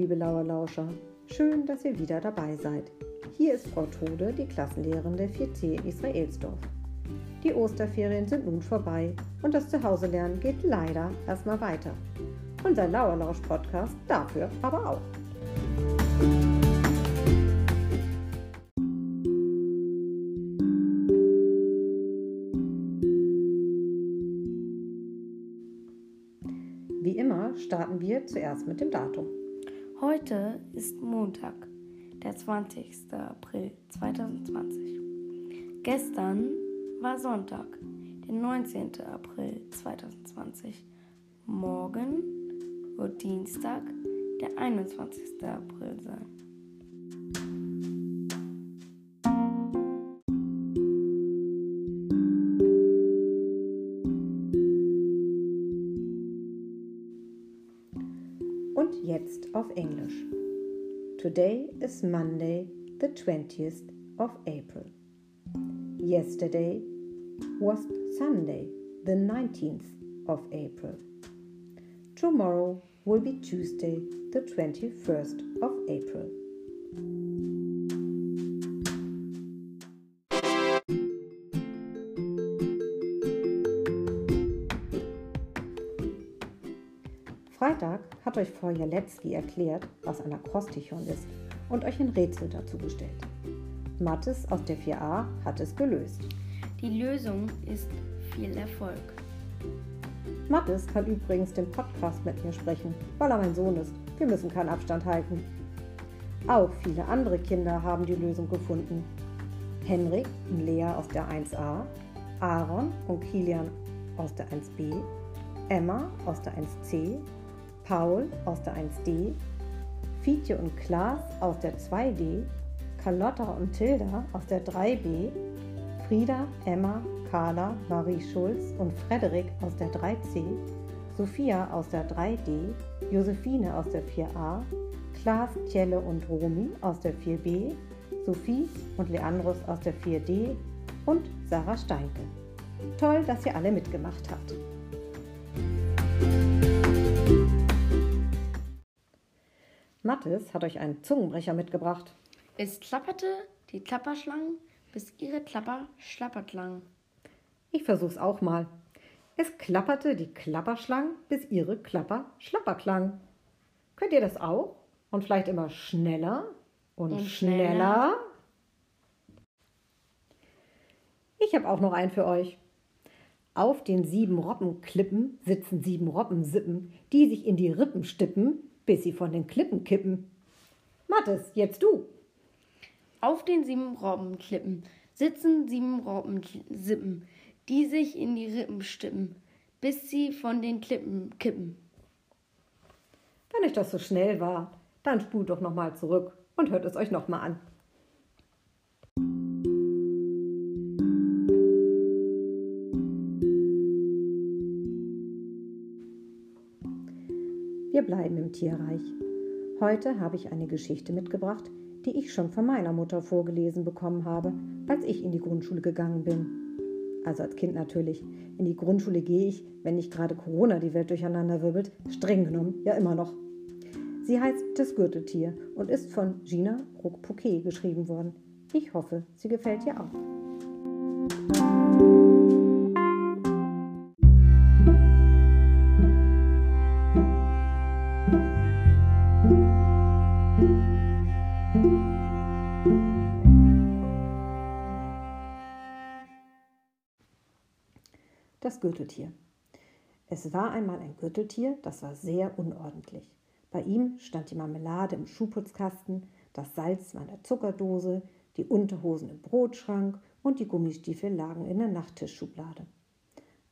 liebe Lauerlauscher. Schön, dass ihr wieder dabei seid. Hier ist Frau Tode, die Klassenlehrerin der 4C in Israelsdorf. Die Osterferien sind nun vorbei und das Zuhause-Lernen geht leider erstmal weiter. Unser Lauerlausch-Podcast dafür aber auch. Wie immer starten wir zuerst mit dem Datum. Heute ist Montag, der 20. April 2020. Gestern war Sonntag, der 19. April 2020. Morgen wird Dienstag, der 21. April sein. Auf Today is Monday, the 20th of April. Yesterday was Sunday, the 19th of April. Tomorrow will be Tuesday, the 21st of April. Freitag hat euch Frau Jaletzki erklärt, was ein Akrostichon ist und euch ein Rätsel dazu gestellt. Mattes aus der 4a hat es gelöst. Die Lösung ist viel Erfolg. Mattes kann übrigens den Podcast mit mir sprechen, weil er mein Sohn ist. Wir müssen keinen Abstand halten. Auch viele andere Kinder haben die Lösung gefunden. Henrik und Lea aus der 1a, Aaron und Kilian aus der 1b, Emma aus der 1c, Paul aus der 1d, Fietje und Klaas aus der 2d, Carlotta und Tilda aus der 3b, Frieda, Emma, Carla, Marie Schulz und Frederik aus der 3c, Sophia aus der 3d, Josephine aus der 4a, Klaas, Tjelle und Romy aus der 4b, Sophie und Leandros aus der 4d und Sarah Steinke. Toll, dass ihr alle mitgemacht habt. Mathis hat euch einen Zungenbrecher mitgebracht. Es klapperte die Klapperschlangen, bis ihre Klapper schlappert lang. Ich versuch's auch mal. Es klapperte die Klapperschlangen, bis ihre Klapper schlapper klang. Könnt ihr das auch? Und vielleicht immer schneller und, Und schneller? schneller. Ich habe auch noch einen für euch. Auf den sieben Robbenklippen sitzen sieben Robbensippen, die sich in die Rippen stippen, bis sie von den Klippen kippen. Mathis, jetzt du. Auf den sieben Robbenklippen sitzen sieben Robbensippen, die sich in die Rippen stippen, bis sie von den Klippen kippen. Wenn euch das so schnell war, dann spult doch nochmal zurück und hört es euch nochmal an. Wir bleiben im Tierreich. Heute habe ich eine Geschichte mitgebracht, die ich schon von meiner Mutter vorgelesen bekommen habe, als ich in die Grundschule gegangen bin. Also als Kind natürlich. In die Grundschule gehe ich, wenn nicht gerade Corona die Welt durcheinander wirbelt, streng genommen ja immer noch. Sie heißt Das Gürteltier und ist von Gina Ruck-Pouquet geschrieben worden. Ich hoffe, sie gefällt dir auch. Gürteltier. Es war einmal ein Gürteltier, das war sehr unordentlich. Bei ihm stand die Marmelade im Schuhputzkasten, das Salz war in der Zuckerdose, die Unterhosen im Brotschrank und die Gummistiefel lagen in der Nachttischschublade.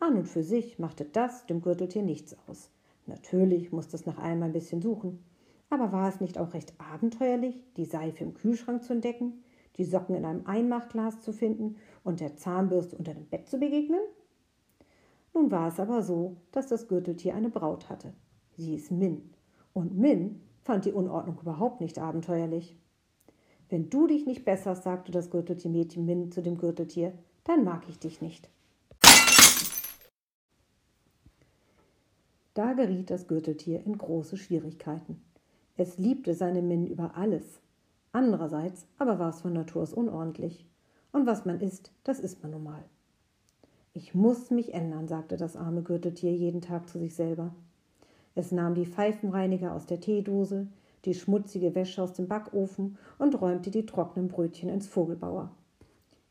An und für sich machte das dem Gürteltier nichts aus. Natürlich musste es nach allem ein bisschen suchen. Aber war es nicht auch recht abenteuerlich, die Seife im Kühlschrank zu entdecken, die Socken in einem Einmachglas zu finden und der Zahnbürste unter dem Bett zu begegnen? Nun war es aber so, dass das Gürteltier eine Braut hatte. Sie hieß Min. Und Min fand die Unordnung überhaupt nicht abenteuerlich. Wenn du dich nicht besserst, sagte das Gürteltiermädchen Min zu dem Gürteltier, dann mag ich dich nicht. Da geriet das Gürteltier in große Schwierigkeiten. Es liebte seine Min über alles. Andererseits aber war es von Natur aus unordentlich. Und was man isst, das isst man nun mal. Ich muss mich ändern, sagte das arme Gürteltier jeden Tag zu sich selber. Es nahm die Pfeifenreiniger aus der Teedose, die schmutzige Wäsche aus dem Backofen und räumte die trockenen Brötchen ins Vogelbauer.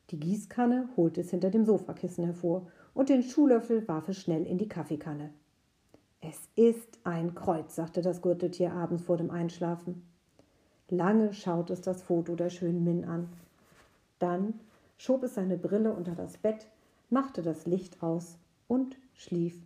Die Gießkanne holte es hinter dem Sofakissen hervor und den Schuhlöffel warf es schnell in die Kaffeekanne. Es ist ein Kreuz, sagte das Gürteltier abends vor dem Einschlafen. Lange schaute es das Foto der schönen Min an. Dann schob es seine Brille unter das Bett, machte das Licht aus und schlief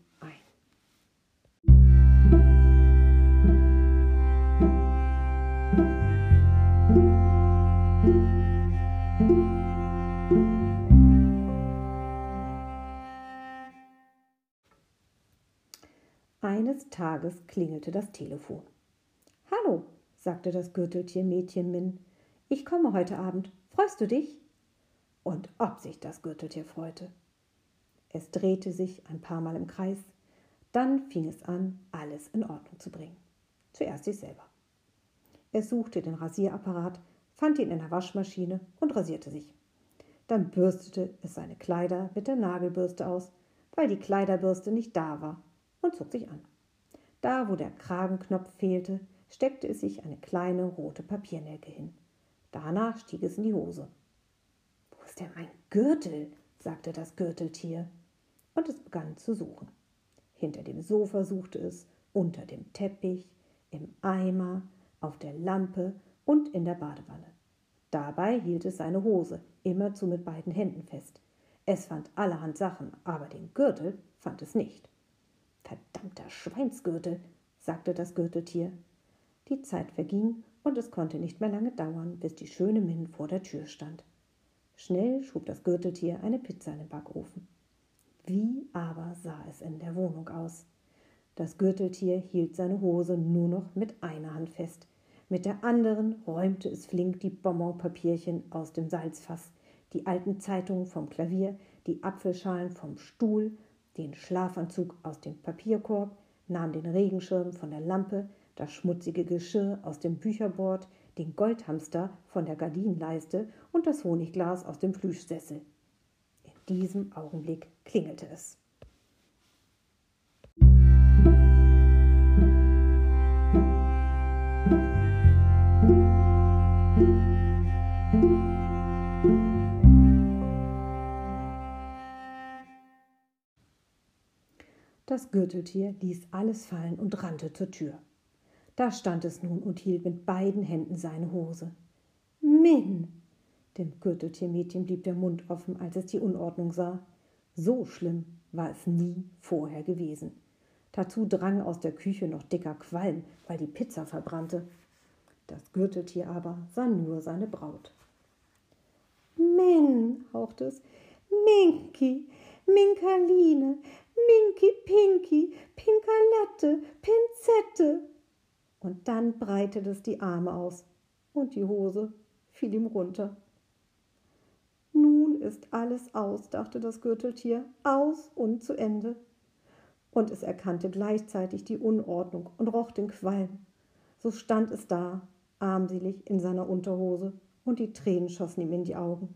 Eines Tages klingelte das Telefon. Hallo, sagte das Gürteltier Mädchen Min. Ich komme heute Abend. Freust du dich? Und ob sich das Gürteltier freute. Es drehte sich ein paar Mal im Kreis, dann fing es an, alles in Ordnung zu bringen. Zuerst sich selber. Es suchte den Rasierapparat, fand ihn in der Waschmaschine und rasierte sich. Dann bürstete es seine Kleider mit der Nagelbürste aus, weil die Kleiderbürste nicht da war, und zog sich an. Da, wo der Kragenknopf fehlte, steckte es sich eine kleine rote Papiernelke hin. Danach stieg es in die Hose. Wo ist denn mein Gürtel? Sagte das Gürteltier. Und es begann zu suchen. Hinter dem Sofa suchte es, unter dem Teppich, im Eimer, auf der Lampe und in der Badewanne. Dabei hielt es seine Hose immerzu mit beiden Händen fest. Es fand allerhand Sachen, aber den Gürtel fand es nicht. Verdammter Schweinsgürtel, sagte das Gürteltier. Die Zeit verging und es konnte nicht mehr lange dauern, bis die schöne Min vor der Tür stand. Schnell schob das Gürteltier eine Pizza in den Backofen. Wie aber sah es in der Wohnung aus? Das Gürteltier hielt seine Hose nur noch mit einer Hand fest. Mit der anderen räumte es flink die Bonbonpapierchen aus dem Salzfass, die alten Zeitungen vom Klavier, die Apfelschalen vom Stuhl, den Schlafanzug aus dem Papierkorb, nahm den Regenschirm von der Lampe, das schmutzige Geschirr aus dem Bücherbord, den Goldhamster von der Gardinenleiste und das Honigglas aus dem Plüschsessel. In diesem Augenblick klingelte es. Das Gürteltier ließ alles fallen und rannte zur Tür. Da stand es nun und hielt mit beiden Händen seine Hose. Min! Dem Gürteltiermädchen blieb der Mund offen, als es die Unordnung sah. So schlimm war es nie vorher gewesen. Dazu drang aus der Küche noch dicker Qualm, weil die Pizza verbrannte. Das Gürteltier aber sah nur seine Braut. Min, hauchte es, Minki, Minkaline, Minky Pinky, Pinkalette, Pinzette. Und dann breitete es die Arme aus und die Hose fiel ihm runter. Nun ist alles aus, dachte das Gürteltier, aus und zu Ende. Und es erkannte gleichzeitig die Unordnung und roch den Qualm. So stand es da, armselig in seiner Unterhose, und die Tränen schossen ihm in die Augen.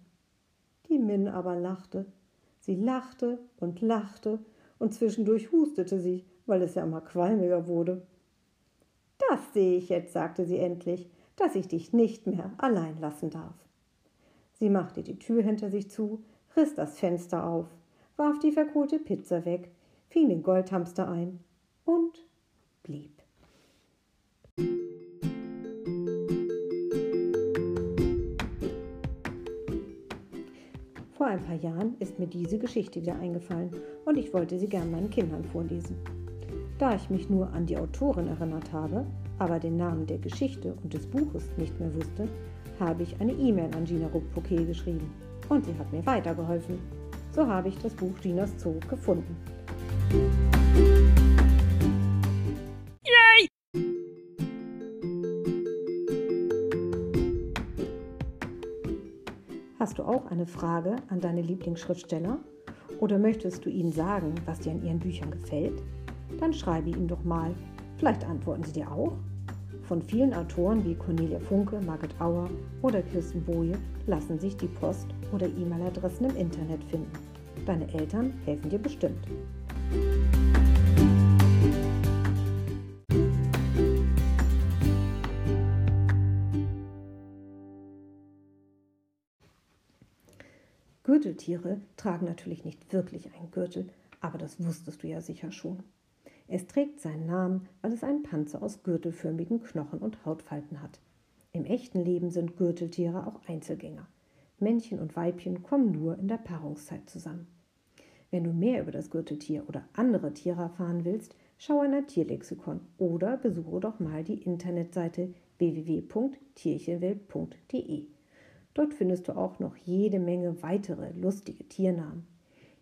Die Min aber lachte. Sie lachte und lachte und zwischendurch hustete sie, weil es ja immer qualmiger wurde. Das sehe ich jetzt, sagte sie endlich, dass ich dich nicht mehr allein lassen darf. Sie machte die Tür hinter sich zu, riss das Fenster auf, warf die verkohlte Pizza weg, fing den Goldhamster ein und blieb. Vor ein paar Jahren ist mir diese Geschichte wieder eingefallen und ich wollte sie gern meinen Kindern vorlesen. Da ich mich nur an die Autorin erinnert habe, aber den Namen der Geschichte und des Buches nicht mehr wusste, habe ich eine E-Mail an Gina Rupp-Poquet geschrieben und sie hat mir weitergeholfen. So habe ich das Buch Ginas Zoo gefunden. Hast du auch eine Frage an deine Lieblingsschriftsteller? Oder möchtest du ihnen sagen, was dir an ihren Büchern gefällt? Dann schreibe ihnen doch mal. Vielleicht antworten sie dir auch. von vielen Autoren wie Cornelia Funke, Margit Auer oder Kirsten Boje lassen sich die Post- oder E-Mail-Adressen im Internet finden. Deine Eltern helfen dir bestimmt. Gürteltiere tragen natürlich nicht wirklich einen Gürtel, aber das wusstest du ja sicher schon. Es trägt seinen Namen, weil es einen Panzer aus gürtelförmigen Knochen und Hautfalten hat. Im echten Leben sind Gürteltiere auch Einzelgänger. Männchen und Weibchen kommen nur in der Paarungszeit zusammen. Wenn du mehr über das Gürteltier oder andere Tiere erfahren willst, schau in ein Tierlexikon oder besuche doch mal die Internetseite www.tierchenwelt.de. Dort findest du auch noch jede Menge weitere lustige Tiernamen.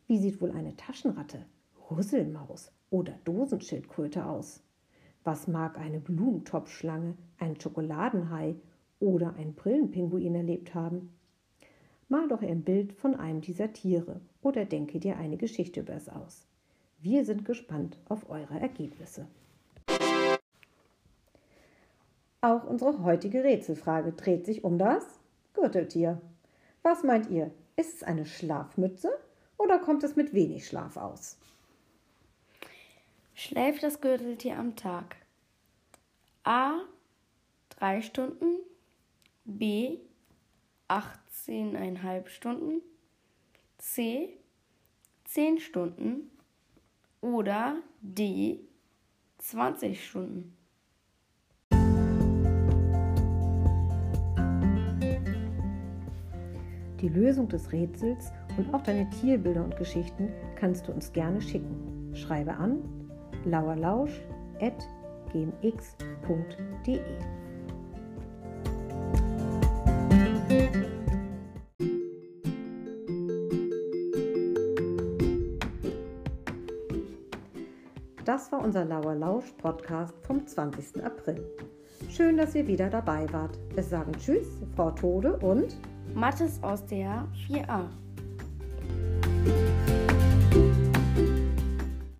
Wie sieht wohl eine Taschenratte, Rüsselmaus oder Dosenschildkröte aus? Was mag eine Blumentopfschlange, ein Schokoladenhai oder ein Brillenpinguin erlebt haben? Mal doch ein Bild von einem dieser Tiere oder denke dir eine Geschichte über es aus. Wir sind gespannt auf eure Ergebnisse. Auch unsere heutige Rätselfrage dreht sich um das Gürteltier. Was meint ihr? Ist es eine Schlafmütze oder kommt es mit wenig Schlaf aus? Schläft das Gürteltier am Tag? A. Drei Stunden. B. 18,5 Stunden. C. 10 Stunden. Oder D. 20 Stunden. Die Lösung des Rätsels und auch deine Tierbilder und Geschichten kannst du uns gerne schicken. Schreibe an lauerlausch.gmx.de. Das war unser Lauer Lausch Podcast vom 20. April. Schön, dass ihr wieder dabei wart. Es sagen Tschüss, Frau Tode und Mathis aus der 4a.